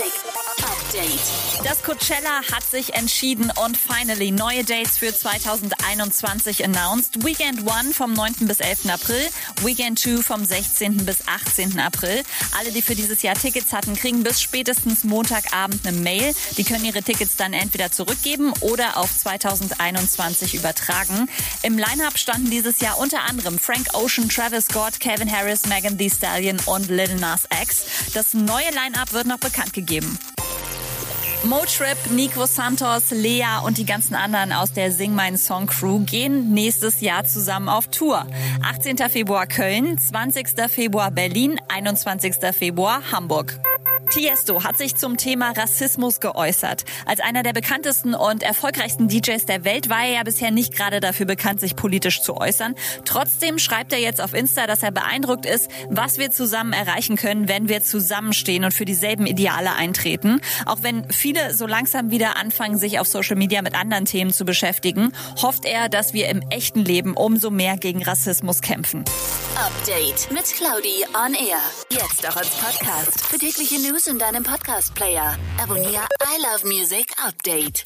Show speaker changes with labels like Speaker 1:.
Speaker 1: Music Update.
Speaker 2: Das Coachella hat sich entschieden und finally neue Dates für 2021 announced. Weekend 1 vom 9. bis 11. April, Weekend 2 vom 16. bis 18. April. Alle, die für dieses Jahr Tickets hatten, kriegen bis spätestens Montagabend eine Mail. Die können ihre Tickets dann entweder zurückgeben oder auf 2021 übertragen. Im Line-Up standen dieses Jahr unter anderem Frank Ocean, Travis Scott, Calvin Harris, Megan Thee Stallion und Lil Nas X. Das neue Line-Up wird noch bekannt gegeben. Motrip, Nico Santos, Lea und die ganzen anderen aus der Sing Mein Song Crew gehen nächstes Jahr zusammen auf Tour. 18. Februar Köln, 20. Februar Berlin, 21. Februar Hamburg. Tiesto hat sich zum Thema Rassismus geäußert. Als einer der bekanntesten und erfolgreichsten DJs der Welt war er ja bisher nicht gerade dafür bekannt, sich politisch zu äußern. Trotzdem schreibt er jetzt auf Insta, dass er beeindruckt ist, was wir zusammen erreichen können, wenn wir zusammenstehen und für dieselben Ideale eintreten. Auch wenn viele so langsam wieder anfangen, sich auf Social Media mit anderen Themen zu beschäftigen, hofft er, dass wir im echten Leben umso mehr gegen Rassismus kämpfen.
Speaker 1: Update mit Claudi on Air. Jetzt auch als Podcast. Für tägliche News in deinem Podcast-Player. Abonniere I Love Music Update.